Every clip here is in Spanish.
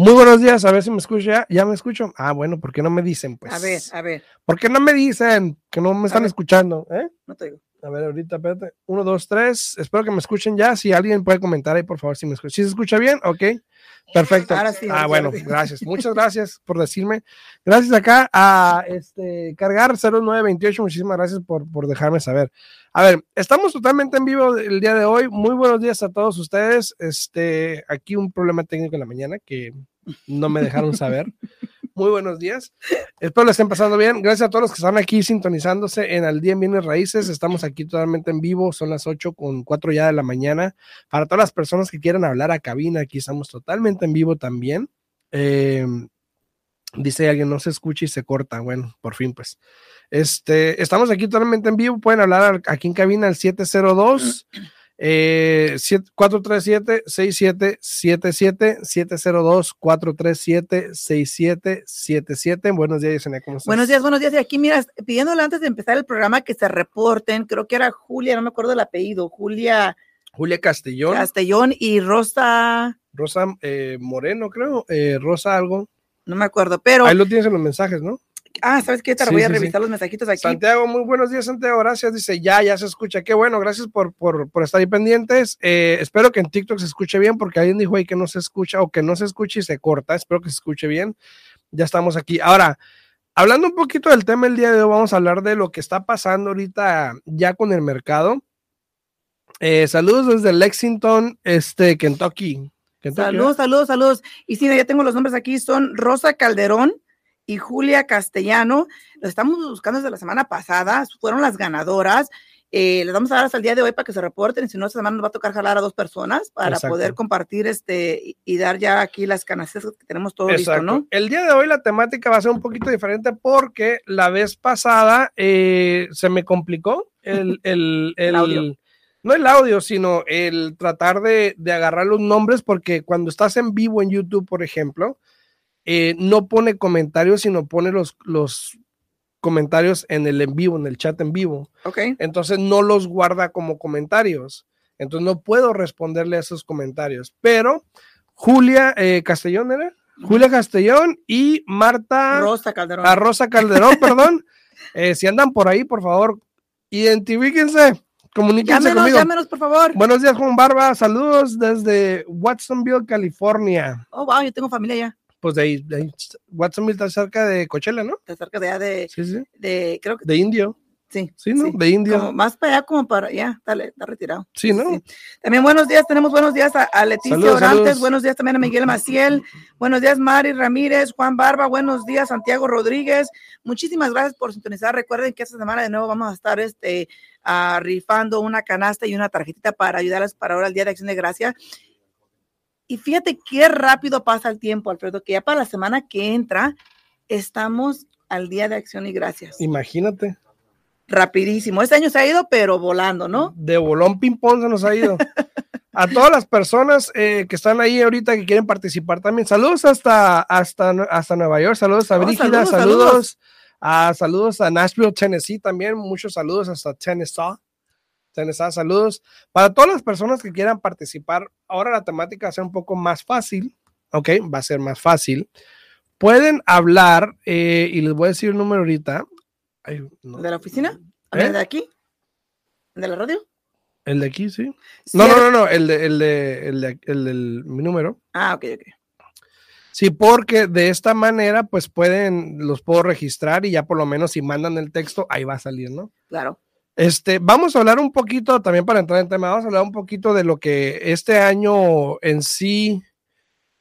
Muy buenos días, a ver si me escucha. ¿Ya me escucho? Ah, bueno, ¿por qué no me dicen? Pues. A ver, a ver. ¿Por qué no me dicen que no me están escuchando? ¿Eh? No te digo. A ver, ahorita, espérate. Uno, dos, tres. Espero que me escuchen ya. Si alguien puede comentar ahí, por favor, si me escucha. ¿Sí se escucha bien? Ok. Perfecto. Ahora sí, ahora ah, bueno, gracias. Muchas gracias por decirme. Gracias acá a este cargar 0928. Muchísimas gracias por, por dejarme saber. A ver, estamos totalmente en vivo el día de hoy. Muy buenos días a todos ustedes. Este, aquí un problema técnico en la mañana que no me dejaron saber. Muy buenos días. Espero les estén pasando bien. Gracias a todos los que están aquí sintonizándose en Al Día en Bienes Raíces. Estamos aquí totalmente en vivo. Son las 8 con 4 ya de la mañana. Para todas las personas que quieran hablar a cabina, aquí estamos totalmente en vivo también. Eh, dice alguien, no se escucha y se corta. Bueno, por fin, pues. Este, estamos aquí totalmente en vivo. Pueden hablar aquí en cabina al 702. Eh, 437-6777, 702-437-6777. Buenos días, Yesenia, ¿cómo estás? Buenos días, buenos días. Y aquí, mira, pidiéndole antes de empezar el programa que se reporten, creo que era Julia, no me acuerdo el apellido, Julia Julia Castellón, Castellón y Rosa, Rosa eh, Moreno, creo, eh, Rosa algo. no me acuerdo, pero, Ahí lo tienes en los mensajes, ¿no? Ah, ¿sabes qué? Te Sí, voy a sí, sí. revisar los mensajitos aquí. Santiago, muy buenos días, Santiago. Gracias. Dice, ya, ya se escucha. Qué bueno, gracias por, por, por estar ahí pendientes. Eh, espero que en TikTok se escuche bien, porque alguien dijo ahí que no se escucha o que no se escucha y se corta. Espero que se escuche bien. Ya estamos aquí. Ahora, hablando un poquito del tema el día de hoy, vamos a hablar de lo que está pasando ahorita ya con el mercado. Eh, saludos desde Lexington, este, Kentucky. Kentucky, Saludos, saludos, saludos. Y sí, ya tengo los nombres aquí, son Rosa Calderón y Julia Castellano. Los estamos buscando desde la semana pasada, fueron las ganadoras. Eh, les vamos a dar hasta el día de hoy para que se reporten, si no, esta semana nos va a tocar jalar a dos personas para Exacto. poder compartir este y, y dar ya aquí las canastas que tenemos todo listo. ¿no? El día de hoy la temática va a ser un poquito diferente porque la vez pasada eh, se me complicó el, el, el- audio. no el audio, sino el tratar de, de agarrar los nombres porque cuando estás en vivo en YouTube, por ejemplo, eh, no pone comentarios, sino pone los, los comentarios en el en vivo, en el chat en vivo Ok. entonces no los guarda como comentarios. Entonces no puedo responderle a esos comentarios. Pero Julia eh, Castellón era. Julia Castellón y Marta Rosa Calderón. a Rosa Calderón, perdón. Eh, si andan por ahí, por favor, identifíquense, comuníquense Llámenos, conmigo. llámenos, por favor. Buenos días, Juan Barba. Saludos desde Watsonville, California. Oh, wow, yo tengo familia ya. Pues de ahí, de ahí, Watsonville está cerca de Coachella, ¿no? Está cerca de allá de, Sí, sí. de creo que De Indio. sí. Sí, ¿no? sí. De India. Como más para allá, como para allá. Dale, está retirado. Sí, ¿no? También buenos días, tenemos buenos días a, a Leticia Saludos, Orantes, saludos. buenos días también a Miguel Maciel, buenos días Mari Ramírez, Juan Barba, buenos días Santiago Rodríguez, muchísimas gracias por sintonizar, recuerden que esta semana de nuevo vamos a estar este, ah, rifando una canasta y una tarjetita para ayudarles para ahora el Día de Acción de Gracia. Y fíjate qué rápido pasa el tiempo, Alfredo, que ya para la semana que entra estamos al Día de Acción y Gracias. Imagínate. Rapidísimo. Este año se ha ido, pero volando, ¿no? De bolón ping-pong se nos ha ido. A todas las personas eh, que están ahí ahorita que quieren participar también. Saludos hasta, hasta, hasta Nueva York. Saludos a Oh, Brígida. saludos, Saludos. saludos. A, saludos a Nashville, Tennessee también. Muchos saludos hasta Tennessee. Tennessee, saludos. Para todas las personas que quieran participar, ahora la temática va a ser un poco más fácil. Ok, va a ser más fácil. Pueden hablar eh, y les voy a decir el número ahorita. Ay, no. ¿De la oficina? ¿Eh? ¿El de aquí? ¿El de la radio? El de aquí, sí. No, Sí, no, no, no, el de, el de, el de, el del mi número. Ah, ok, ok. Sí, porque de esta manera, pues pueden, los puedo registrar y ya por lo menos si mandan el texto, ahí va a salir, ¿no? Claro. Este, vamos a hablar un poquito, también para entrar en tema, vamos a hablar un poquito de lo que este año en sí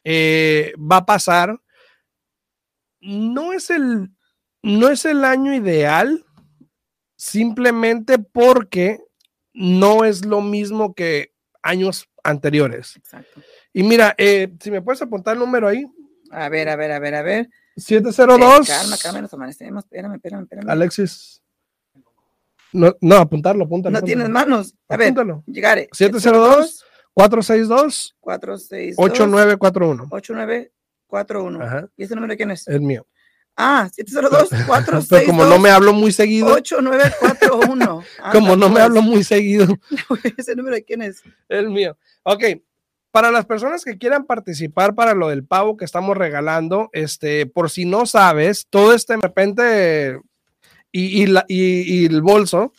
eh, va a pasar. No es el, no es el año ideal, simplemente porque no es lo mismo que años anteriores. Exacto. Y mira, eh, si me puedes apuntar el número ahí, A ver, a ver, a ver, a ver. 702. Eh, calma, calma, nos amanecemos. Espérame, espérame, espérame. Alexis. No, no, apuntarlo, apúntalo. no apúntalo. tienes manos. A ver, Apúntalo. llegaré. 702 462 462 8941. 8941. Ajá. ¿Y ese número de quién es? Es mío. Ah, 702-462. Pero como no me hablo muy seguido. 8941. como no me hablo muy seguido. ¿Ese número de quién es? El mío. Ok. Para las personas que quieran participar para lo del pavo que estamos regalando, este, por si no sabes, todo este de repente y, y, la, y, y el bolso.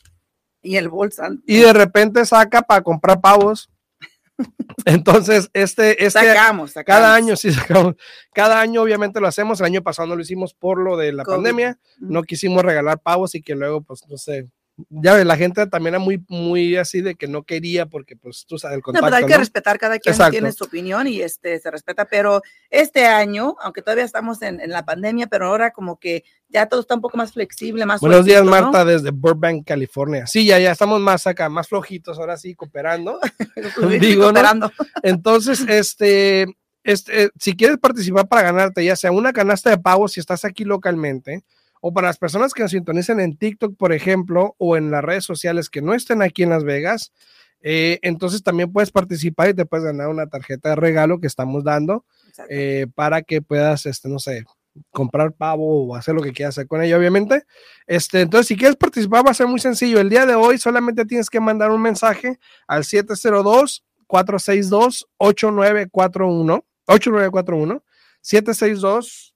Y el bolso. Y de repente saca para comprar pavos entonces, este, este sacamos, sacamos, cada año sí sacamos, cada año obviamente lo hacemos, el año pasado no lo hicimos por lo de la COVID. pandemia, no quisimos regalar pavos y que luego, pues, no sé, ya ves, la gente también era muy, muy así de que no quería porque, pues, tú sabes, el contacto. No, pero hay que ¿no? respetar, cada quien Exacto. tiene su opinión y este, se respeta, pero este año, aunque todavía estamos en, en, la pandemia, pero ahora como que ya todo está un poco más flexible, más Buenos días, Marta, ¿no? desde Burbank, California. Sí, ya, ya estamos más acá, más flojitos, ahora sí, cooperando. Digo, cooperando. Entonces, este, este, si quieres participar para ganarte, ya sea una canasta de pavos, si estás aquí localmente, o para las personas que nos sintonicen en TikTok, por ejemplo, o en las redes sociales que no estén aquí en Las Vegas, eh, entonces también puedes participar y te puedes ganar una tarjeta de regalo que estamos dando eh, para que puedas, este, no sé, comprar pavo o hacer lo que quieras hacer con ella, obviamente. Este, entonces, si quieres participar, va a ser muy sencillo. El día de hoy solamente tienes que mandar un mensaje al 702 462 8941 8941 762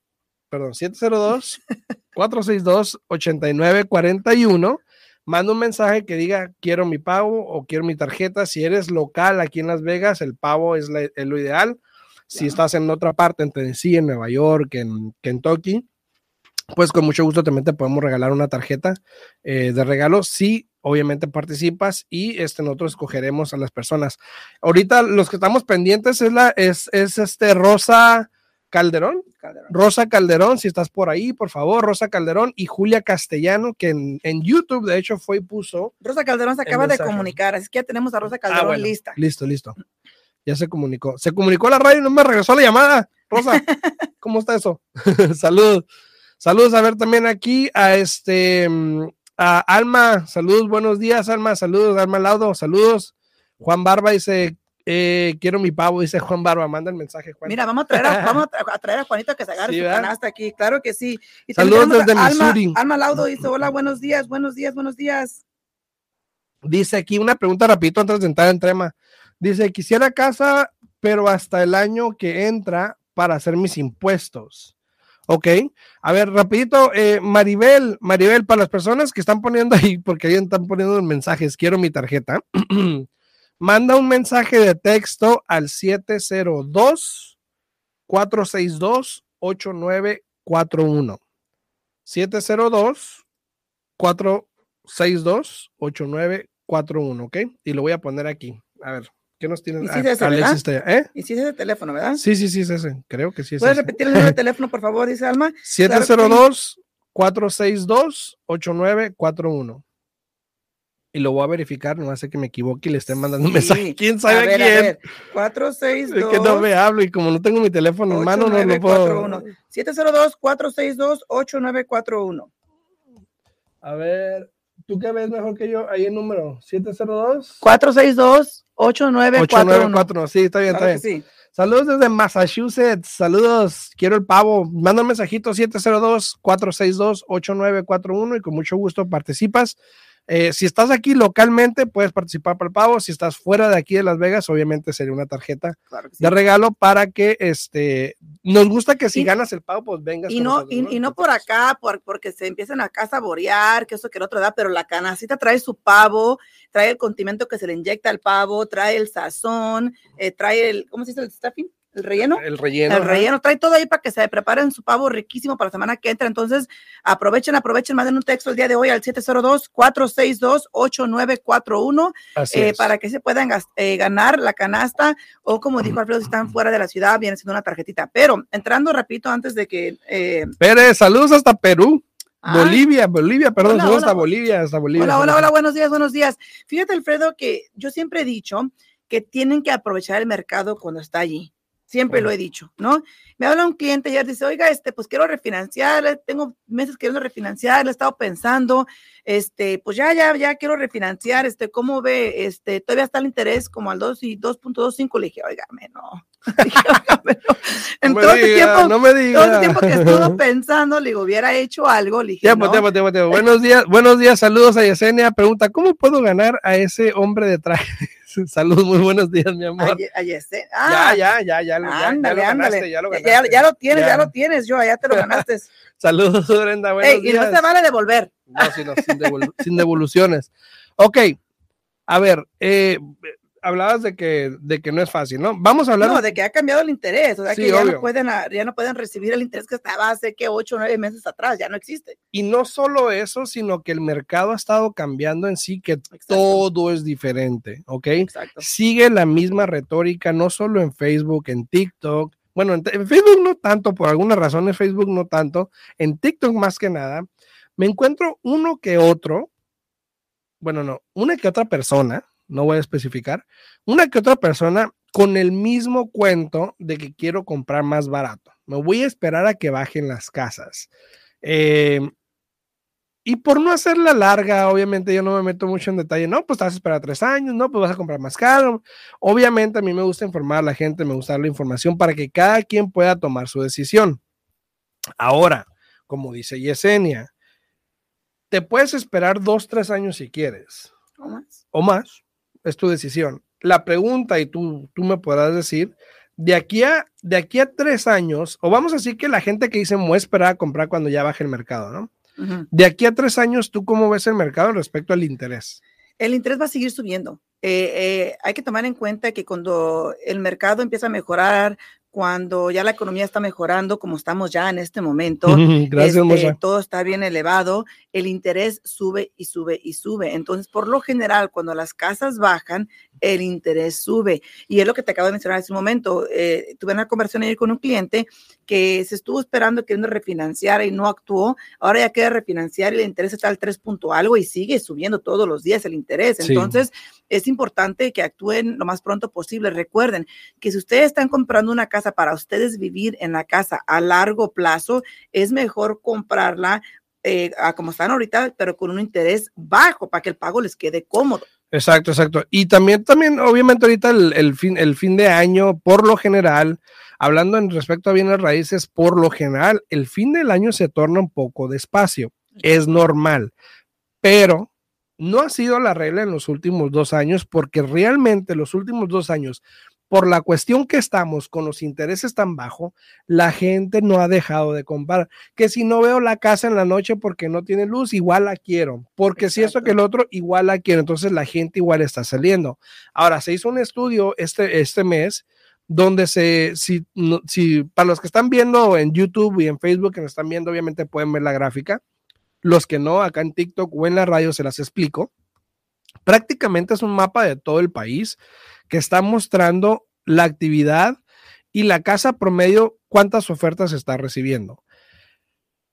perdón, 702 462 8941 manda un mensaje que diga quiero mi pago o quiero mi tarjeta. Si eres local aquí en Las Vegas, el pago es, la, es lo ideal. Si estás en otra parte, en Tennessee, en Nueva York, en Kentucky, pues con mucho gusto también te podemos regalar una tarjeta eh, de regalo. Si obviamente participas y este, nosotros escogeremos a las personas. Ahorita los que estamos pendientes es, la, es, es este Rosa Calderón. Calderón. Rosa Calderón, si estás por ahí, por favor, Rosa Calderón y Julia Castellano, que en, en YouTube de hecho fue y puso. Rosa Calderón se acaba de comunicar, así que ya tenemos a Rosa Calderón ah, bueno, lista. Listo, listo. Ya se comunicó. Se comunicó a la radio y no me regresó la llamada. Rosa, ¿cómo está eso? saludos. Saludos a ver también aquí a este a Alma. Saludos, buenos días, Alma. Saludos, Alma Laudo. Saludos. Juan Barba dice, eh, quiero mi pavo, dice Juan Barba, manda el mensaje, Juan. Mira, vamos a traer a, vamos a traer a Juanito que se agarre sí, su canasta aquí, claro que sí. Y Saludos desde Alma, Missouri. Alma Laudo dice, hola, buenos días, buenos días, buenos días. Dice aquí una pregunta rapidito antes de entrar en tema. Dice, quisiera casa, pero hasta el año que entra para hacer mis impuestos. Ok, a ver, rapidito, eh, Maribel, Maribel, para las personas que están poniendo ahí, porque ahí están poniendo mensajes, quiero mi tarjeta. manda un mensaje de texto al 702 462 8941. 702 462 8941, ¿ok? Y lo voy a poner aquí. A ver, ¿qué nos tienen? ¿Y si es ese, Alexis, ¿eh? ¿Y si es ese teléfono, verdad? Sí, sí, sí, es ese. Creo que sí es ¿Puedes ese. repetir el número de teléfono, por favor, dice Alma? 702 462 8941 y lo voy a verificar, no hace que me equivoque y le estén mandando un sí. mensaje. ¿Quién sabe a ver, quién? A ver. 462. Es que no me hablo y como no tengo mi teléfono en mano, no lo puedo. 702-462-8941. A ver, ¿tú qué ves mejor que yo? Ahí el número, 702. 462-8941. Sí, está bien, claro está bien. Sí. Saludos desde Massachusetts. Saludos. Quiero el pavo. Manda un mensajito 702-462-8941 y con mucho gusto participas. Eh, si estás aquí localmente, puedes participar para el pavo. Si estás fuera de aquí de Las Vegas, obviamente sería una tarjeta claro sí. de regalo para que este nos gusta que si y, ganas el pavo, pues vengas. Y no, y, ¿no? y, no por acá, por, porque se empiezan acá a saborear, que eso que el otro da, pero la canacita trae su pavo, trae el condimento que se le inyecta al pavo, trae el sazón, eh, trae el, ¿cómo se dice el stuffing? El relleno. El relleno. El relleno. Trae todo ahí para que se preparen su pavo riquísimo para la semana que entra. Entonces, aprovechen, aprovechen, manden un texto el día de hoy al 702-462-8941 eh, para que se puedan eh, ganar la canasta o como dijo Alfredo, si están fuera de la ciudad, viene siendo una tarjetita. Pero entrando, repito, antes de que... Eh, Pérez, saludos hasta Perú. Ah. Bolivia, Bolivia, perdón, hola, hola, hasta Bolivia, hasta Bolivia. Hola, hola, hola, buenos días, buenos días. Fíjate, Alfredo, que yo siempre he dicho que tienen que aprovechar el mercado cuando está allí siempre lo he dicho, ¿no? Me habla un cliente y dice, oiga, este, pues quiero refinanciar, tengo meses queriendo refinanciar, le he estado pensando, este, pues ya, ya, ya quiero refinanciar, este, ¿cómo ve? Este, todavía está el interés como al 2 y 2.25, le dije, oígame, no. En todo, este tiempo, no me diga. todo el tiempo que estuvo pensando, le digo, hubiera hecho algo, le dije, tiempo, tiempo, tiempo, tiempo. Buenos días, buenos días, saludos a Yesenia, pregunta, ¿cómo puedo ganar a ese hombre de traje? Saludos, muy buenos días, mi amor. Ah, ya, ya, ya, ya, ándale, ya, lo ganaste, ya, lo ganaste. Ya, lo tienes, ya. lo tienes, yo, allá te lo ganaste. Saludos, Brenda, buenos días. Y no se vale devolver. No, sino, sin, sin devoluciones. Ok, a ver, eh, hablabas de que, de que no es fácil, ¿no? Vamos a hablar. No, de que ha cambiado el interés, o sea, que ya no, pueden, ya no pueden recibir el interés que estaba hace que ocho o nueve meses atrás, ya no existe. Y no solo eso, sino que el mercado ha estado cambiando en sí, que todo es diferente, ¿ok? Exacto. Sigue la misma retórica, no solo en Facebook, en TikTok. Bueno, en, en Facebook no tanto, por alguna razón en Facebook no tanto, en TikTok más que nada. Me encuentro uno que otro, bueno, no, una que otra persona, no voy a especificar, una que otra persona con el mismo cuento de que quiero comprar más barato. Me voy a esperar a que bajen las casas. Eh, y por no hacerla larga, obviamente yo no me meto mucho en detalle. No, pues te vas a esperar tres años, no, pues vas a comprar más caro. Obviamente a mí me gusta informar a la gente, me gusta dar la información para que cada quien pueda tomar su decisión. Ahora, como dice Yesenia, te puedes esperar dos, tres años si quieres. O más. O más es tu decisión. La pregunta, y tú, tú me podrás decir, de aquí, a, de aquí a tres años, o vamos a decir que la gente que dice, voy a esperar a comprar cuando ya baje el mercado, ¿no? De aquí a tres años, ¿tú cómo ves el mercado respecto al interés? El interés va a seguir subiendo. Eh, eh, hay que tomar en cuenta que cuando el mercado empieza a mejorar, cuando ya la economía está mejorando, como estamos ya en este momento, Gracias, este, todo está bien elevado, el interés sube y sube y sube. Entonces, por lo general, cuando las casas bajan, el interés sube. Y es lo que te acabo de mencionar hace un momento. Eh, tuve una conversación ayer con un cliente que se estuvo esperando queriendo refinanciar y no actuó. Ahora ya queda refinanciar y el interés está al 3 punto algo y sigue subiendo todos los días el interés. Entonces, es importante que actúen lo más pronto posible. Recuerden que si ustedes están comprando una casa para ustedes vivir en la casa a largo plazo, es mejor comprarla eh, como están ahorita, pero con un interés bajo para que el pago les quede cómodo. Exacto, exacto. Y también, también, obviamente, ahorita el, fin, el fin de año, por lo general, hablando en respecto a bienes raíces, por lo general, el fin del año se torna un poco despacio. Es normal. Pero no ha sido la regla en los últimos dos años, porque realmente los últimos dos años por la cuestión que estamos con los intereses tan bajos, la gente no ha dejado de comprar. Que si no veo la casa en la noche porque no tiene luz, igual la quiero. Porque si esto que el otro, igual la quiero. Entonces la gente igual está saliendo. Ahora, se hizo un estudio este, este mes donde se, si, si, para los que están viendo en YouTube y en Facebook, que nos están viendo, obviamente pueden ver la gráfica. Los que no, acá en TikTok o en la radio se las explico. Prácticamente es un mapa de todo el país que está mostrando la actividad y la casa promedio, cuántas ofertas está recibiendo.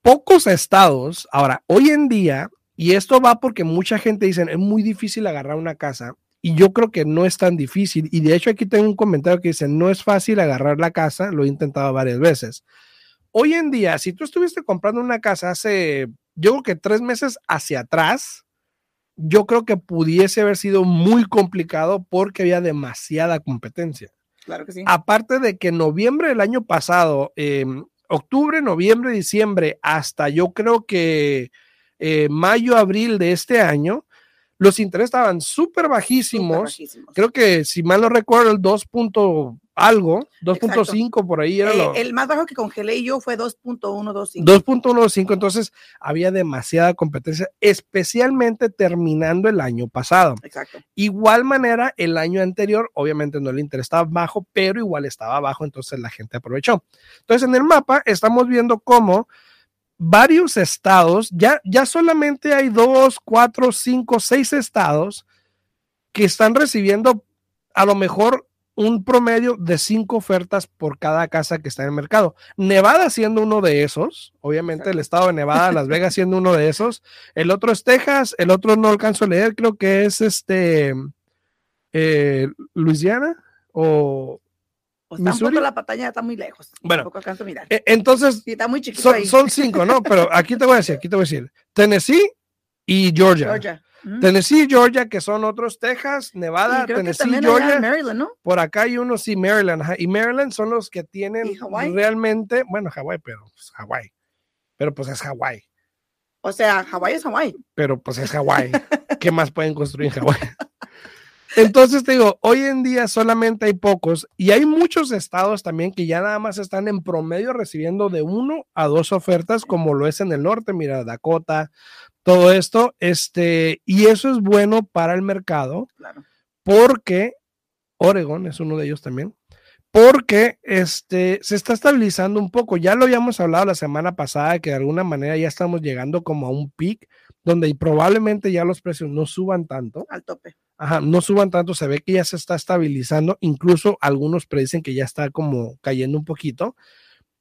Pocos estados, ahora, hoy en día, y esto va porque mucha gente dice, es muy difícil agarrar una casa, y yo creo que no es tan difícil, y de hecho aquí tengo un comentario que dice, no es fácil agarrar la casa, lo he intentado varias veces. Hoy en día, si tú estuviste comprando una casa hace, yo creo que tres meses hacia atrás, yo creo que pudiese haber sido muy complicado porque había demasiada competencia. Claro que sí. Aparte de que noviembre del año pasado, em, octubre, noviembre, diciembre, hasta yo creo que eh, mayo, abril de este año, los intereses estaban súper bajísimos. Creo que, si mal no recuerdo, el 2 algo, 2.5 por ahí era eh, El más bajo que congelé yo fue 2.125. 2.125, entonces había demasiada competencia, especialmente terminando el año pasado. Exacto. Igual manera, el año anterior, obviamente no el interés estaba bajo, pero igual estaba bajo, entonces la gente aprovechó. Entonces, en el mapa estamos viendo cómo varios estados, ya, ya solamente hay dos, cuatro, cinco, seis estados que están recibiendo a lo mejor un promedio de cinco ofertas por cada casa que está en el mercado. Nevada siendo uno de esos, obviamente el estado de Nevada, Las Vegas siendo uno de esos. El otro es Texas, el otro no alcanzo a leer, creo que es este eh, Luisiana o, Pues Missouri. la pantalla está muy lejos. Bueno. Tampoco alcanzo a mirar. E- Entonces, Sí, está muy chiquito son, ahí. son cinco, ¿no? Pero aquí te voy a decir, aquí te voy a decir. Tennessee y Georgia. Georgia. Mm. Tennessee y Georgia, que son otros, Texas, Nevada, que Tennessee, Georgia. Maryland, ¿no? Por acá hay unos, sí, Maryland. ajá, Y Maryland son los que tienen realmente, bueno, Hawái, pero pues, Hawái. Pero pues es Hawái. O sea, Hawái es Hawái. Pero pues es Hawái. ¿Qué más pueden construir en Hawái? Entonces te digo, hoy en día solamente hay pocos y hay muchos estados también que ya nada más están en promedio recibiendo de uno a dos ofertas, como lo es en el norte, mira, Dakota, todo esto, este, y eso es bueno para el mercado Claro. porque Oregon es uno de ellos también, porque este, se está estabilizando un poco. Ya lo habíamos hablado la semana pasada, que de alguna manera ya estamos llegando como a un pic donde probablemente ya los precios no suban tanto. Al tope. Ajá, no suban tanto, se ve que ya se está estabilizando, incluso algunos predicen que ya está como cayendo un poquito.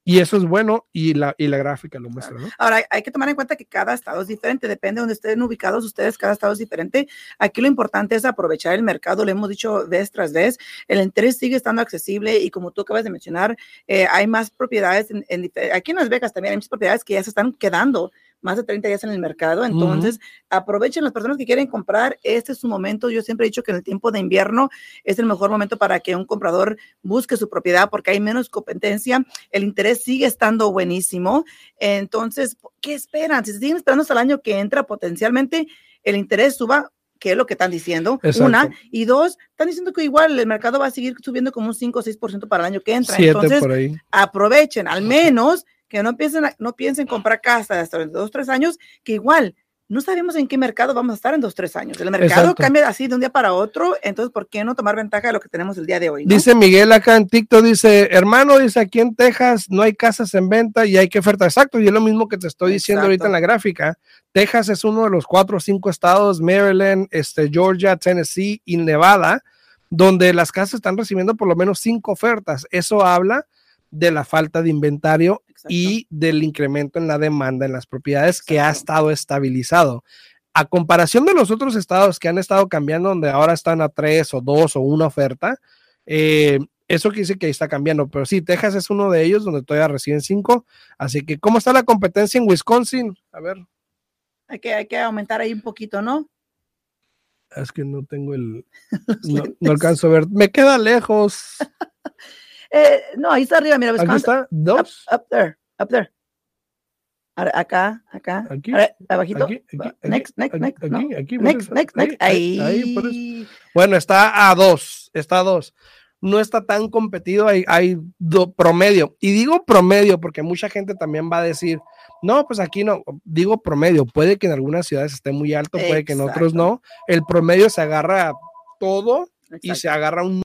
Y eso es bueno y la, y la gráfica lo muestra, ¿no? Ahora, hay, que tomar en cuenta que cada estado es diferente, depende de donde estén ubicados ustedes, cada estado es diferente. Aquí lo importante es aprovechar el mercado, lo hemos dicho vez tras vez, el interés sigue estando accesible y como tú acabas de mencionar, eh, hay más propiedades, en, en aquí en Las Vegas también hay muchas propiedades que ya se están quedando más de 30 días en el mercado, entonces aprovechen las personas que quieren comprar, este es su momento, yo siempre he dicho que en el tiempo de invierno es el mejor momento para que un comprador busque su propiedad porque hay menos competencia, el interés sigue estando buenísimo, entonces, ¿qué esperan? Si se siguen esperando hasta el año que entra, potencialmente el interés suba, que es lo que están diciendo, Exacto. una, y dos, están diciendo que igual el mercado va a seguir subiendo como un 5 o 6% para el año que entra. Siete Entonces, aprovechen, al menos que no piensen, no piensen comprar casa hasta dos, tres años, que igual no sabemos en qué mercado vamos a estar en dos, tres años. El mercado Exacto. cambia así de un día para otro, entonces, ¿por qué no tomar ventaja de lo que tenemos el día de hoy? no? Dice Miguel acá en TikTok, dice, hermano, dice, aquí en Texas no hay casas en venta y hay que oferta. Exacto, y es lo mismo que te estoy diciendo ahorita en la gráfica. Texas es uno de los cuatro o cinco estados, Maryland, este, Georgia, Tennessee y Nevada, donde las casas están recibiendo por lo menos cinco ofertas. Eso habla de la falta de inventario Exacto. y del incremento en la demanda en las propiedades que ha estado estabilizado. A comparación de los otros estados que han estado cambiando, donde ahora están a tres o dos o una oferta, eh, eso quiere decir que ahí está cambiando. Pero sí, Texas es uno de ellos donde todavía reciben cinco. Así que, ¿cómo está la competencia en Wisconsin? A ver, Hay que, hay que aumentar ahí un poquito, ¿no? es que no tengo el. No, no alcanzo a ver. Me queda lejos. Eh, no, ahí está arriba, mira, Aquí Wisconsin. está, Up, dos. up there, up there. Ahora, Acá, acá. Aquí, Ahora, abajito. Aquí, aquí, aquí, next, next, aquí, next. no. aquí, aquí, Next, eso, next, next. ahí. Bueno, está a dos, está a dos. No está tan competido, hay, hay do- promedio. Y digo promedio porque mucha gente también va a decir, no, pues aquí no, digo promedio, puede que en algunas ciudades esté muy alto, puede que en otros no. El promedio se agarra todo y se agarra un